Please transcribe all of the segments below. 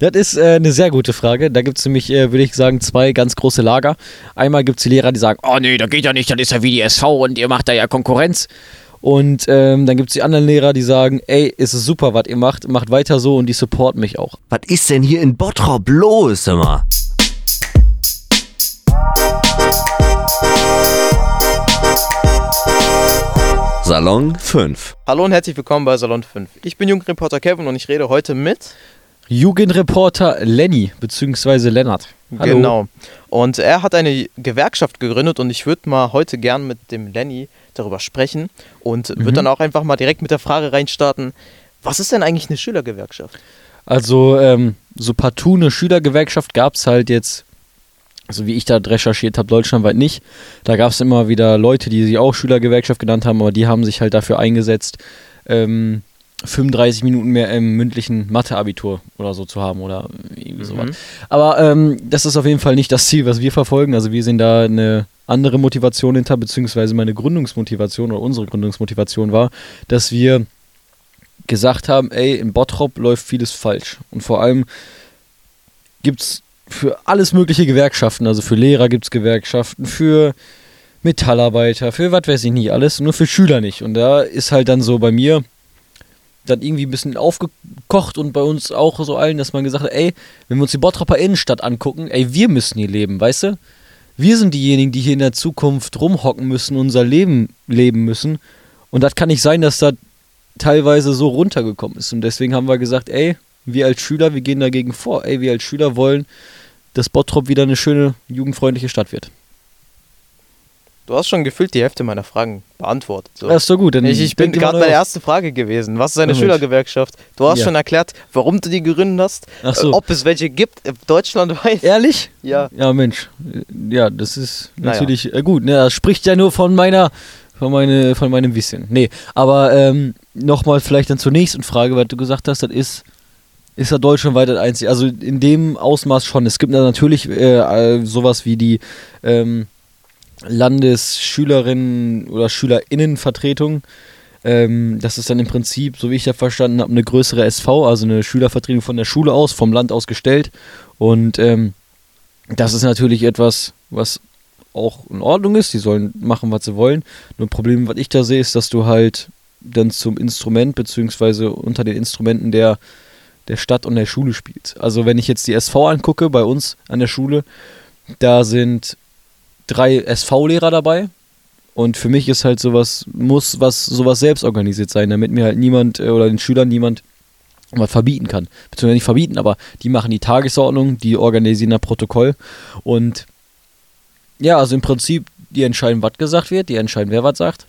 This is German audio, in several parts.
Das ist äh, eine sehr gute Frage. Da gibt es nämlich, äh, würde ich sagen, zwei ganz große Lager. Einmal gibt es die Lehrer, die sagen, oh nee, das geht ja nicht, das ist ja wie die SV und ihr macht da ja Konkurrenz. Und ähm, dann gibt es die anderen Lehrer, die sagen, ey, ist es super, was ihr macht, macht weiter so und die supporten mich auch. Was ist denn hier in Bottrop los, immer? Salon 5. Hallo und herzlich willkommen bei Salon 5. Ich bin Jugendreporter Kevin und ich rede heute mit. Jugendreporter Lenny, beziehungsweise Lennart. Hallo. Genau. Und er hat eine Gewerkschaft gegründet und ich würde mal heute gern mit dem Lenny darüber sprechen und mhm. würde dann auch einfach mal direkt mit der Frage reinstarten: Was ist denn eigentlich eine Schülergewerkschaft? Also, ähm, so partout eine Schülergewerkschaft gab es halt jetzt also wie ich da recherchiert habe, deutschlandweit nicht. Da gab es immer wieder Leute, die sich auch Schülergewerkschaft genannt haben, aber die haben sich halt dafür eingesetzt, ähm, 35 Minuten mehr im mündlichen Mathe-Abitur oder so zu haben oder irgendwie mhm. sowas. Aber ähm, das ist auf jeden Fall nicht das Ziel, was wir verfolgen. Also wir sehen da eine andere Motivation hinter, beziehungsweise meine Gründungsmotivation oder unsere Gründungsmotivation war, dass wir gesagt haben, ey, in Bottrop läuft vieles falsch. Und vor allem gibt es für alles mögliche Gewerkschaften. Also für Lehrer gibt es Gewerkschaften, für Metallarbeiter, für was weiß ich nicht alles, nur für Schüler nicht. Und da ist halt dann so bei mir dann irgendwie ein bisschen aufgekocht und bei uns auch so allen, dass man gesagt hat, ey, wenn wir uns die Bottroper Innenstadt angucken, ey, wir müssen hier leben, weißt du? Wir sind diejenigen, die hier in der Zukunft rumhocken müssen, unser Leben leben müssen. Und das kann nicht sein, dass das teilweise so runtergekommen ist. Und deswegen haben wir gesagt, ey, wir als Schüler, wir gehen dagegen vor. Ey, wir als Schüler wollen, dass Bottrop wieder eine schöne, jugendfreundliche Stadt wird. Du hast schon gefühlt die Hälfte meiner Fragen beantwortet. So. Das ist so gut. ich, ich bin gerade bei der ersten Frage gewesen. Was ist eine oh, Schülergewerkschaft? Du hast ja. schon erklärt, warum du die gegründet hast, Ach so. ob es welche gibt, deutschlandweit. Ehrlich? Ja. Ja, Mensch. Ja, das ist natürlich naja. Äh, gut. Ne? Das spricht ja nur von meiner, von, meine, von meinem Wissen. Nee, aber ähm, nochmal vielleicht dann zur nächsten Frage, weil du gesagt hast, das ist ist ja deutschlandweit das einzige. Also in dem Ausmaß schon. Es gibt natürlich äh, sowas wie die ähm, Landesschülerinnen oder Schülerinnenvertretung. Ähm, das ist dann im Prinzip, so wie ich das verstanden habe, eine größere SV, also eine Schülervertretung von der Schule aus, vom Land aus gestellt. Und ähm, das ist natürlich etwas, was auch in Ordnung ist. Die sollen machen, was sie wollen. Nur ein Problem, was ich da sehe, ist, dass du halt dann zum Instrument, beziehungsweise unter den Instrumenten der der Stadt und der Schule spielt. Also wenn ich jetzt die SV angucke, bei uns an der Schule, da sind drei SV-Lehrer dabei. Und für mich ist halt sowas, muss was sowas selbst organisiert sein, damit mir halt niemand äh, oder den Schülern niemand was verbieten kann. Beziehungsweise nicht verbieten, aber die machen die Tagesordnung, die organisieren das Protokoll. Und ja, also im Prinzip, die entscheiden, was gesagt wird, die entscheiden, wer was sagt.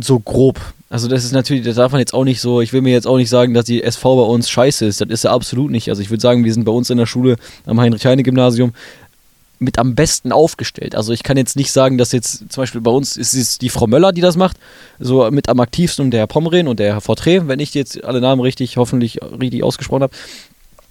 So grob. Also das ist natürlich, das darf man jetzt auch nicht so, ich will mir jetzt auch nicht sagen, dass die SV bei uns scheiße ist. Das ist ja absolut nicht. Also ich würde sagen, wir sind bei uns in der Schule am Heinrich-Heine-Gymnasium mit am besten aufgestellt. Also ich kann jetzt nicht sagen, dass jetzt zum Beispiel bei uns ist es die Frau Möller, die das macht, so mit am aktivsten und der Herr Pommerin und der Herr Fortré, wenn ich jetzt alle Namen richtig, hoffentlich richtig ausgesprochen habe.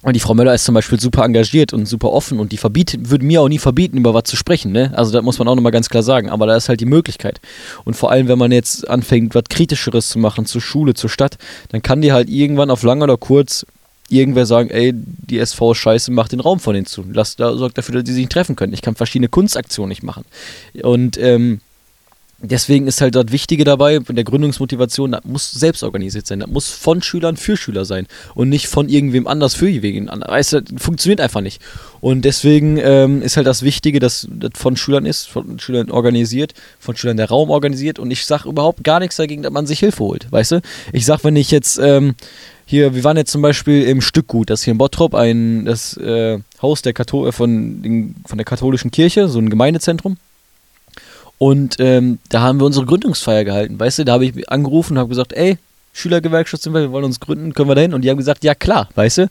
Und die Frau Möller ist zum Beispiel super engagiert und super offen und die verbietet, würde mir auch nie verbieten, über was zu sprechen, ne? Also das muss man auch nochmal ganz klar sagen. Aber da ist halt die Möglichkeit. Und vor allem, wenn man jetzt anfängt, was Kritischeres zu machen, zur Schule, zur Stadt, dann kann die halt irgendwann auf lang oder kurz irgendwer sagen, ey, die SV ist scheiße, mach den Raum von denen zu. Lass, da, sorgt dafür, dass die sich nicht treffen können. Ich kann verschiedene Kunstaktionen nicht machen. Und ähm, Deswegen ist halt das Wichtige dabei, in der Gründungsmotivation, das muss selbst organisiert sein. Das muss von Schülern für Schüler sein und nicht von irgendwem anders für jeden anderen. Weißt du, das funktioniert einfach nicht. Und deswegen ähm, ist halt das Wichtige, dass das von Schülern ist, von Schülern organisiert, von Schülern der Raum organisiert. Und ich sage überhaupt gar nichts dagegen, dass man sich Hilfe holt. Weißt du? Ich sag, wenn ich jetzt ähm, hier, wir waren jetzt zum Beispiel im Stückgut, das hier in Bottrop, ein, das äh, Haus der Kathol von, den, von der katholischen Kirche, so ein Gemeindezentrum. Und ähm, da haben wir unsere Gründungsfeier gehalten. Weißt du, da habe ich angerufen und habe gesagt, ey, Schülergewerkschaft sind wir, wir wollen uns gründen, können wir da hin? Und die haben gesagt, ja klar, weißt du.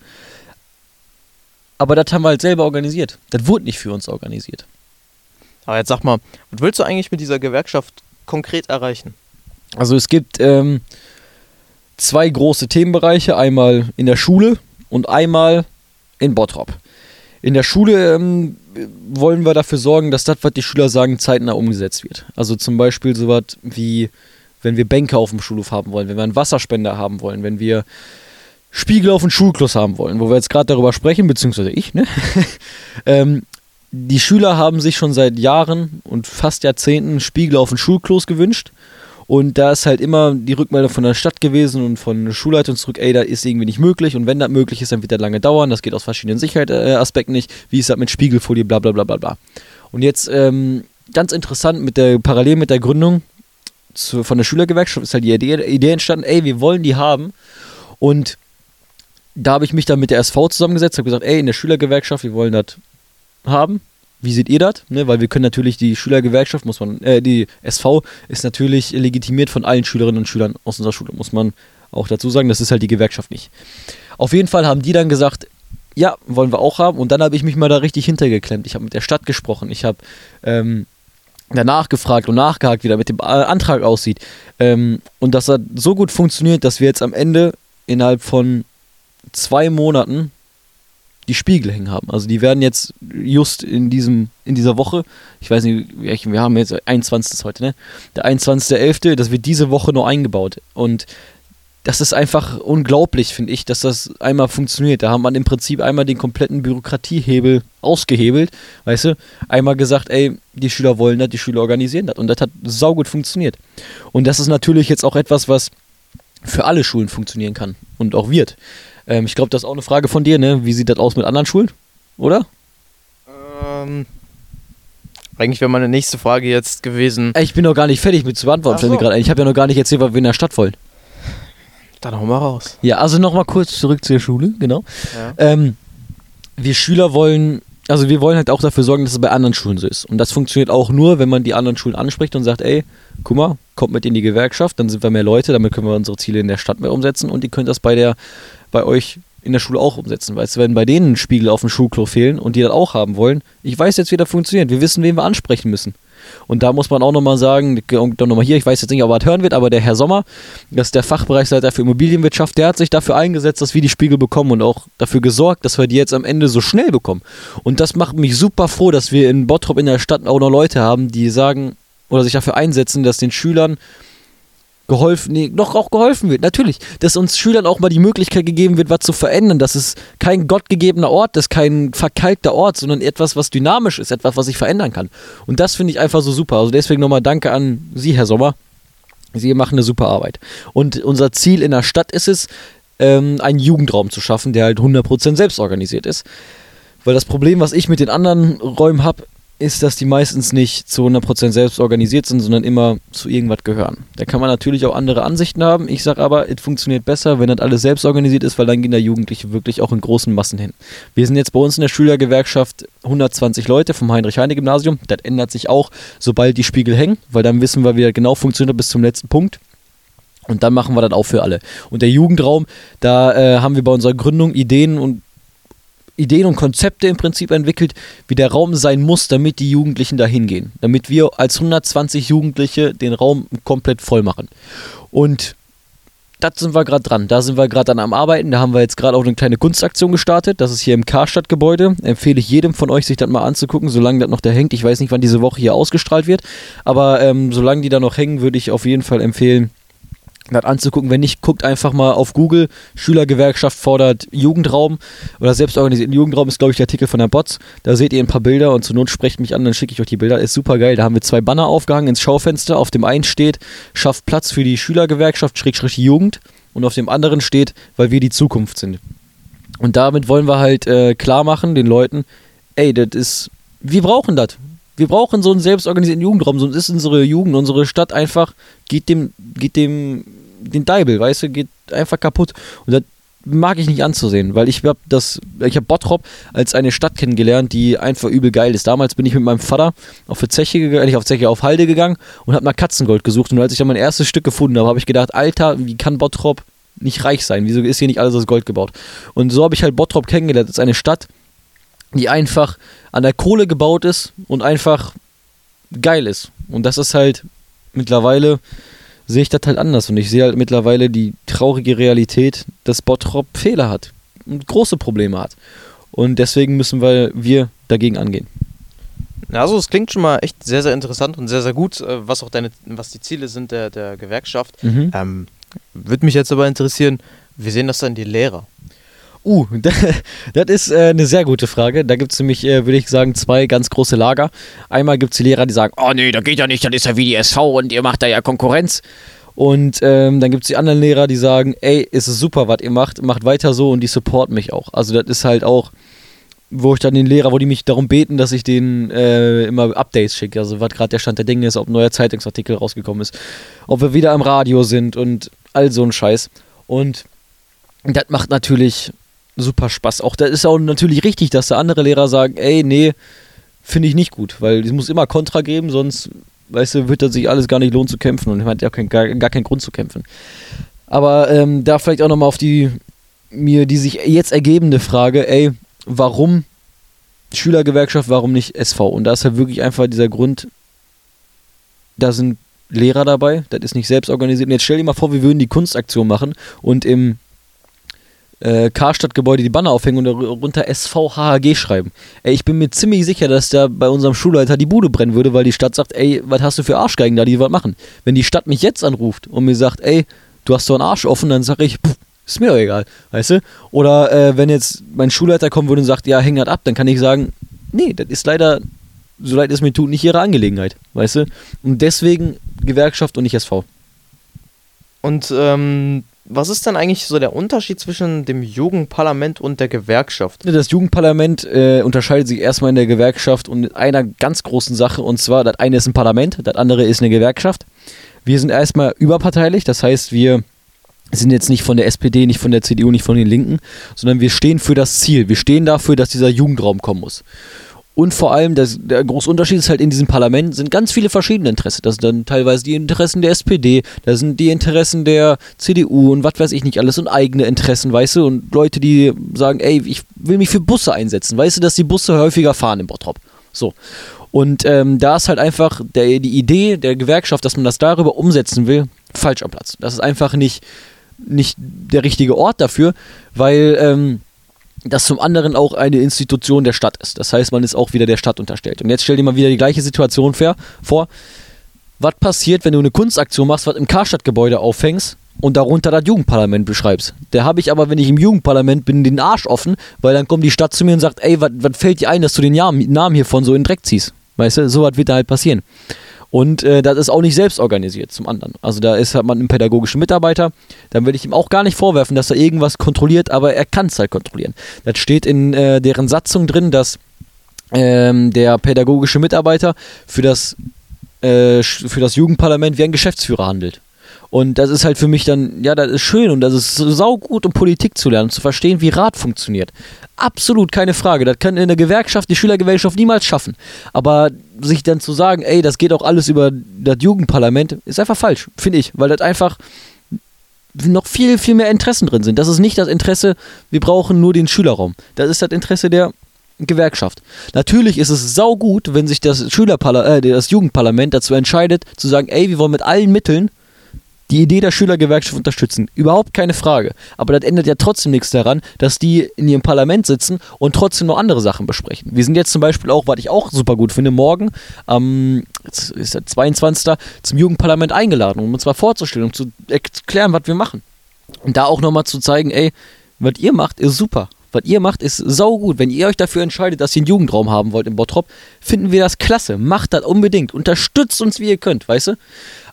Aber das haben wir halt selber organisiert. Das wurde nicht für uns organisiert. Aber jetzt sag mal, was willst du eigentlich mit dieser Gewerkschaft konkret erreichen? Also es gibt ähm, zwei große Themenbereiche, einmal in der Schule und einmal in Bottrop. In der Schule ähm, wollen wir dafür sorgen, dass das, was die Schüler sagen, zeitnah umgesetzt wird. Also zum Beispiel so was wie, wenn wir Bänke auf dem Schulhof haben wollen, wenn wir einen Wasserspender haben wollen, wenn wir Spiegel auf den Schulklos haben wollen, wo wir jetzt gerade darüber sprechen, beziehungsweise ich, ne? ähm, die Schüler haben sich schon seit Jahren und fast Jahrzehnten Spiegel auf den Schulklos gewünscht. Und da ist halt immer die Rückmeldung von der Stadt gewesen und von der Schulleitung zurück, ey, da ist irgendwie nicht möglich. Und wenn das möglich ist, dann wird das lange dauern. Das geht aus verschiedenen Sicherheitsaspekten nicht. Wie ist das mit Spiegelfolie, bla bla bla bla bla. Und jetzt ähm, ganz interessant, mit der, parallel mit der Gründung zu, von der Schülergewerkschaft ist halt die Idee, Idee entstanden, ey, wir wollen die haben. Und da habe ich mich dann mit der SV zusammengesetzt, habe gesagt, ey, in der Schülergewerkschaft, wir wollen das haben. Wie seht ihr das? Ne, weil wir können natürlich die Schülergewerkschaft, muss man, äh, die SV ist natürlich legitimiert von allen Schülerinnen und Schülern aus unserer Schule, muss man auch dazu sagen. Das ist halt die Gewerkschaft nicht. Auf jeden Fall haben die dann gesagt, ja, wollen wir auch haben. Und dann habe ich mich mal da richtig hintergeklemmt. Ich habe mit der Stadt gesprochen. Ich habe ähm, danach gefragt und nachgehakt, wie da mit dem Antrag aussieht. Ähm, und das hat so gut funktioniert, dass wir jetzt am Ende innerhalb von zwei Monaten die Spiegel hängen haben. Also die werden jetzt just in diesem, in dieser Woche, ich weiß nicht, wir haben jetzt 21. heute, ne? Der 21.11., das wird diese Woche noch eingebaut. Und das ist einfach unglaublich, finde ich, dass das einmal funktioniert. Da haben man im Prinzip einmal den kompletten Bürokratiehebel ausgehebelt, weißt du? Einmal gesagt, ey, die Schüler wollen das, die Schüler organisieren das. Und das hat saugut funktioniert. Und das ist natürlich jetzt auch etwas, was für alle Schulen funktionieren kann und auch wird. Ähm, ich glaube, das ist auch eine Frage von dir, ne? Wie sieht das aus mit anderen Schulen? Oder? Ähm, eigentlich wäre meine nächste Frage jetzt gewesen. Ich bin noch gar nicht fertig mit zu beantworten, so. gerade. Ich habe ja noch gar nicht erzählt, was wir in der Stadt wollen. Dann hau mal raus. Ja, also nochmal kurz zurück zur Schule, genau. Ja. Ähm, wir Schüler wollen, also wir wollen halt auch dafür sorgen, dass es bei anderen Schulen so ist. Und das funktioniert auch nur, wenn man die anderen Schulen anspricht und sagt, ey, guck mal, kommt mit in die Gewerkschaft, dann sind wir mehr Leute, damit können wir unsere Ziele in der Stadt mehr umsetzen und die könnt das bei der, bei euch in der Schule auch umsetzen. Weißt du, wenn bei denen Spiegel auf dem Schulklo fehlen und die das auch haben wollen, ich weiß jetzt, wie das funktioniert. Wir wissen, wen wir ansprechen müssen. Und da muss man auch nochmal sagen, nochmal hier, ich weiß jetzt nicht, ob er hören wird, aber der Herr Sommer, das ist der Fachbereichsleiter für Immobilienwirtschaft, der hat sich dafür eingesetzt, dass wir die Spiegel bekommen und auch dafür gesorgt, dass wir die jetzt am Ende so schnell bekommen. Und das macht mich super froh, dass wir in Bottrop in der Stadt auch noch Leute haben, die sagen oder sich dafür einsetzen, dass den Schülern geholfen, nee, noch auch geholfen wird, natürlich. Dass uns Schülern auch mal die Möglichkeit gegeben wird, was zu verändern. Das ist kein gottgegebener Ort, ist kein verkalkter Ort, sondern etwas, was dynamisch ist, etwas, was sich verändern kann. Und das finde ich einfach so super. Also deswegen nochmal Danke an Sie, Herr Sommer. Sie machen eine super Arbeit. Und unser Ziel in der Stadt ist es, ähm, einen Jugendraum zu schaffen, der halt 100% selbst organisiert ist. Weil das Problem, was ich mit den anderen Räumen habe, ist, dass die meistens nicht zu 100% selbst organisiert sind, sondern immer zu irgendwas gehören. Da kann man natürlich auch andere Ansichten haben. Ich sage aber, es funktioniert besser, wenn das alles selbst organisiert ist, weil dann gehen da Jugendliche wirklich auch in großen Massen hin. Wir sind jetzt bei uns in der Schülergewerkschaft 120 Leute vom Heinrich-Heine-Gymnasium. Das ändert sich auch, sobald die Spiegel hängen, weil dann wissen wir, wie das genau funktioniert bis zum letzten Punkt. Und dann machen wir das auch für alle. Und der Jugendraum, da äh, haben wir bei unserer Gründung Ideen und Ideen und Konzepte im Prinzip entwickelt, wie der Raum sein muss, damit die Jugendlichen da hingehen. Damit wir als 120 Jugendliche den Raum komplett voll machen. Und das sind wir gerade dran. Da sind wir gerade am Arbeiten. Da haben wir jetzt gerade auch eine kleine Kunstaktion gestartet. Das ist hier im Karstadtgebäude. Empfehle ich jedem von euch, sich das mal anzugucken, solange das noch da hängt. Ich weiß nicht, wann diese Woche hier ausgestrahlt wird. Aber ähm, solange die da noch hängen, würde ich auf jeden Fall empfehlen, das anzugucken. Wenn nicht, guckt einfach mal auf Google. Schülergewerkschaft fordert Jugendraum oder selbstorganisierten Jugendraum ist, glaube ich, der Artikel von der Bots. Da seht ihr ein paar Bilder und zur Not sprecht mich an, dann schicke ich euch die Bilder. Ist super geil. Da haben wir zwei Banner aufgehangen ins Schaufenster. Auf dem einen steht, schafft Platz für die Schülergewerkschaft, Schrägstrich Jugend. Und auf dem anderen steht, weil wir die Zukunft sind. Und damit wollen wir halt äh, klar machen den Leuten, ey, das ist, wir brauchen das. Wir brauchen so einen selbstorganisierten Jugendraum, sonst ist unsere Jugend, unsere Stadt einfach, geht dem, geht dem, den Deibel, weißt du, geht einfach kaputt. Und das mag ich nicht anzusehen, weil ich habe das, ich habe Bottrop als eine Stadt kennengelernt, die einfach übel geil ist. Damals bin ich mit meinem Vater auf eine Zeche gegangen, nicht auf Zeche, auf Halde gegangen und habe nach Katzengold gesucht. Und als ich dann mein erstes Stück gefunden habe, habe ich gedacht, Alter, wie kann Bottrop nicht reich sein? Wieso ist hier nicht alles aus Gold gebaut? Und so habe ich halt Bottrop kennengelernt als eine Stadt, die einfach an der Kohle gebaut ist und einfach geil ist. Und das ist halt mittlerweile sehe ich das halt anders und ich sehe halt mittlerweile die traurige Realität, dass Bottrop Fehler hat und große Probleme hat. Und deswegen müssen wir, wir dagegen angehen. Also es klingt schon mal echt sehr, sehr interessant und sehr, sehr gut, äh, was auch deine, was die Ziele sind der, der Gewerkschaft. Mhm. Ähm, Würde mich jetzt aber interessieren, wie sehen das dann die Lehrer? Uh, das ist äh, eine sehr gute Frage. Da gibt es nämlich, äh, würde ich sagen, zwei ganz große Lager. Einmal gibt es die Lehrer, die sagen, oh nee, das geht ja nicht, das ist ja wie die SV und ihr macht da ja Konkurrenz. Und ähm, dann gibt es die anderen Lehrer, die sagen, ey, ist es super, was ihr macht, macht weiter so und die supporten mich auch. Also das ist halt auch, wo ich dann den Lehrer, wo die mich darum beten, dass ich denen äh, immer Updates schicke. Also was gerade der Stand der Dinge ist, ob ein neuer Zeitungsartikel rausgekommen ist, ob wir wieder am Radio sind und all so ein Scheiß. Und das macht natürlich super Spaß. Auch das ist auch natürlich richtig, dass da andere Lehrer sagen, ey, nee, finde ich nicht gut, weil es muss immer Kontra geben, sonst weißt du, wird das sich alles gar nicht lohnen zu kämpfen und man hat ja gar, gar keinen Grund zu kämpfen. Aber ähm, da vielleicht auch nochmal auf die mir die sich jetzt ergebende Frage, ey, warum Schülergewerkschaft, warum nicht SV? Und da ist halt wirklich einfach dieser Grund, da sind Lehrer dabei, das ist nicht selbst organisiert. Und jetzt stell dir mal vor, wir würden die Kunstaktion machen und im äh, Karstadt-Gebäude die Banner aufhängen und darunter SVHHG schreiben. Ey, ich bin mir ziemlich sicher, dass da bei unserem Schulleiter die Bude brennen würde, weil die Stadt sagt, ey, was hast du für Arschgeigen da, die was machen? Wenn die Stadt mich jetzt anruft und mir sagt, ey, du hast so einen Arsch offen, dann sage ich, pff, ist mir doch egal, weißt du? Oder äh, wenn jetzt mein Schulleiter kommen würde und sagt, ja, häng das ab, dann kann ich sagen, nee, das ist leider, so leid es mir tut, nicht ihre Angelegenheit, weißt du? Und deswegen Gewerkschaft und nicht SV. Und ähm, was ist dann eigentlich so der Unterschied zwischen dem Jugendparlament und der Gewerkschaft? Das Jugendparlament äh, unterscheidet sich erstmal in der Gewerkschaft und in einer ganz großen Sache und zwar, das eine ist ein Parlament, das andere ist eine Gewerkschaft. Wir sind erstmal überparteilich, das heißt, wir sind jetzt nicht von der SPD, nicht von der CDU, nicht von den Linken, sondern wir stehen für das Ziel. Wir stehen dafür, dass dieser Jugendraum kommen muss. Und vor allem, das, der große Unterschied ist halt in diesem Parlament, sind ganz viele verschiedene Interessen. Das sind dann teilweise die Interessen der SPD, da sind die Interessen der CDU und was weiß ich nicht alles und eigene Interessen, weißt du? Und Leute, die sagen, ey, ich will mich für Busse einsetzen, weißt du, dass die Busse häufiger fahren im Bottrop. So. Und ähm, da ist halt einfach der, die Idee der Gewerkschaft, dass man das darüber umsetzen will, falsch am Platz. Das ist einfach nicht, nicht der richtige Ort dafür, weil ähm, das zum anderen auch eine Institution der Stadt ist. Das heißt, man ist auch wieder der Stadt unterstellt. Und jetzt stell dir mal wieder die gleiche Situation vor. Was passiert, wenn du eine Kunstaktion machst, was im Karstadtgebäude aufhängst und darunter das Jugendparlament beschreibst? Da habe ich aber, wenn ich im Jugendparlament bin, den Arsch offen, weil dann kommt die Stadt zu mir und sagt, ey, was fällt dir ein, dass du den Namen hiervon so in den Dreck ziehst? Weißt du, so was wird da halt passieren. Und äh, das ist auch nicht selbst organisiert zum anderen. Also da ist halt man ein pädagogischer Mitarbeiter. Dann will ich ihm auch gar nicht vorwerfen, dass er irgendwas kontrolliert, aber er kann es halt kontrollieren. Das steht in äh, deren Satzung drin, dass ähm, der pädagogische Mitarbeiter für das, äh, für das Jugendparlament wie ein Geschäftsführer handelt. Und das ist halt für mich dann, ja, das ist schön und das ist saugut, um Politik zu lernen, zu verstehen, wie Rat funktioniert. Absolut keine Frage. Das kann in der Gewerkschaft, die Schülergewerkschaft niemals schaffen. Aber sich dann zu sagen, ey, das geht auch alles über das Jugendparlament, ist einfach falsch, finde ich, weil das einfach noch viel, viel mehr Interessen drin sind. Das ist nicht das Interesse, wir brauchen nur den Schülerraum. Das ist das Interesse der Gewerkschaft. Natürlich ist es saugut, wenn sich das Schülerparla äh, das Jugendparlament dazu entscheidet, zu sagen, ey, wir wollen mit allen Mitteln die Idee der Schülergewerkschaft unterstützen. Überhaupt keine Frage. Aber das ändert ja trotzdem nichts daran, dass die in ihrem Parlament sitzen und trotzdem noch andere Sachen besprechen. Wir sind jetzt zum Beispiel auch, was ich auch super gut finde, morgen am ähm, ist der 22. zum Jugendparlament eingeladen, um uns mal vorzustellen, um zu erklären, was wir machen. Und da auch nochmal zu zeigen, ey, was ihr macht, ist super. Was ihr macht, ist saugut. Wenn ihr euch dafür entscheidet, dass ihr einen Jugendraum haben wollt im Bottrop, finden wir das klasse. Macht das unbedingt. Unterstützt uns, wie ihr könnt, weißt du?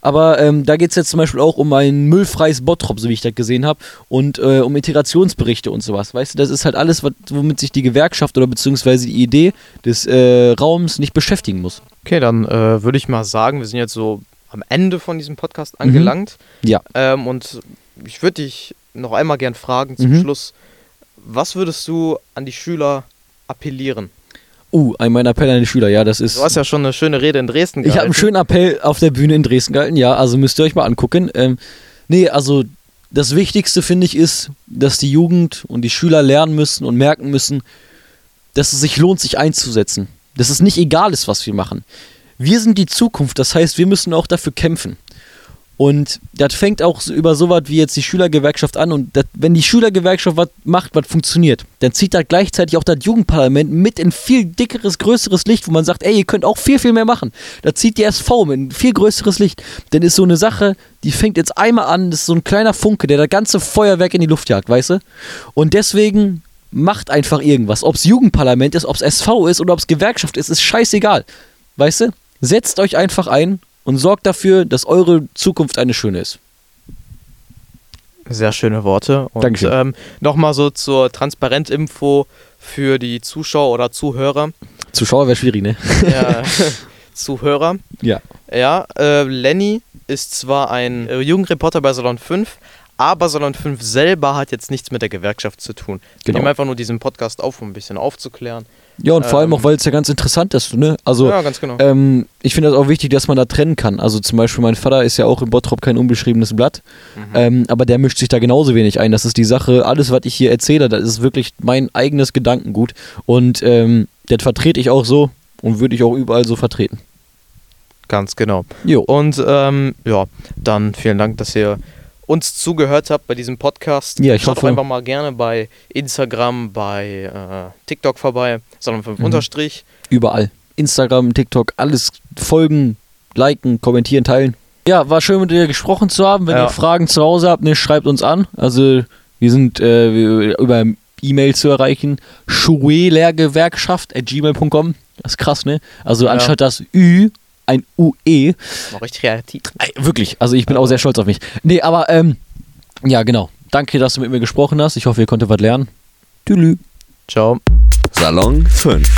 Aber ähm, da geht es jetzt zum Beispiel auch um ein müllfreies Bottrop, so wie ich das gesehen habe, und äh, um Integrationsberichte und sowas. Weißt du, das ist halt alles, womit sich die Gewerkschaft oder beziehungsweise die Idee des äh, Raums nicht beschäftigen muss. Okay, dann äh, würde ich mal sagen, wir sind jetzt so am Ende von diesem Podcast mhm. angelangt. Mhm. Ja. Ähm, und ich würde dich noch einmal gern fragen zum mhm. Schluss, was würdest du an die Schüler appellieren? Uh, ein mein Appell an die Schüler, ja, das ist. Du hast ja schon eine schöne Rede in Dresden gehalten. Ich habe einen schönen Appell auf der Bühne in Dresden gehalten, ja, also müsst ihr euch mal angucken. Ähm, nee, also das Wichtigste finde ich ist, dass die Jugend und die Schüler lernen müssen und merken müssen, dass es sich lohnt, sich einzusetzen. Dass es nicht egal ist, was wir machen. Wir sind die Zukunft, das heißt, wir müssen auch dafür kämpfen. Und das fängt auch so über sowas wie jetzt die Schülergewerkschaft an. Und dat, wenn die Schülergewerkschaft was macht, was funktioniert, dann zieht da gleichzeitig auch das Jugendparlament mit in viel dickeres, größeres Licht, wo man sagt, ey, ihr könnt auch viel, viel mehr machen. Da zieht die SV mit ein viel größeres Licht. Denn ist so eine Sache, die fängt jetzt einmal an, das ist so ein kleiner Funke, der das ganze Feuerwerk in die Luft jagt, weißt du? Und deswegen macht einfach irgendwas. Ob es Jugendparlament ist, ob es SV ist oder ob es Gewerkschaft ist, ist scheißegal. Weißt du? Setzt euch einfach ein und sorgt dafür, dass eure Zukunft eine schöne ist. Sehr schöne Worte. Und Dankeschön. ähm, nochmal so zur Transparentinfo für die Zuschauer oder Zuhörer. Zuschauer wäre schwierig, ne? Ja, Zuhörer. Ja. Ja, äh, Lenny ist zwar ein Jugendreporter bei Salon 5, aber Salon 5 selber hat jetzt nichts mit der Gewerkschaft zu tun. Wir Genau. nehmen einfach nur diesen Podcast auf, um ein bisschen aufzuklären. Ja, und vor allem Ähm, auch, weil es ja ganz interessant ist, ne? Also, ja, ganz genau. ähm, ich finde das auch wichtig, dass man da trennen kann. Also zum Beispiel, mein Vater ist ja auch in Bottrop kein unbeschriebenes Blatt, Mhm. ähm, aber der mischt sich da genauso wenig ein. Das ist die Sache, alles, was ich hier erzähle, das ist wirklich mein eigenes Gedankengut und ähm, das vertrete ich auch so und würde ich auch überall so vertreten. Ganz genau. Jo. Und ähm, ja, dann vielen Dank, dass ihr uns zugehört habt bei diesem Podcast. Ja, ich Schaut hoffe- einfach mal gerne bei Instagram, bei äh, TikTok vorbei, Salon 5 Mhm. Unterstrich. Überall. Instagram, TikTok, alles folgen, liken, kommentieren, teilen. Ja, war schön mit dir gesprochen zu haben. Wenn Ja. ihr Fragen zu Hause habt, ne, schreibt uns an. Also wir sind äh, über E-Mail zu erreichen. Schuelergewerkschaft.gmail.com. Das ist krass, ne? Also Ja. anstatt das Ü, ein UE. Noch richtig kreativ. Ey, wirklich, also ich bin auch sehr stolz auf mich. Nee, aber ähm, ja, genau. Danke, dass du mit mir gesprochen hast. Ich hoffe, ihr konntet was lernen. Tschüss. Ciao. Salon 5.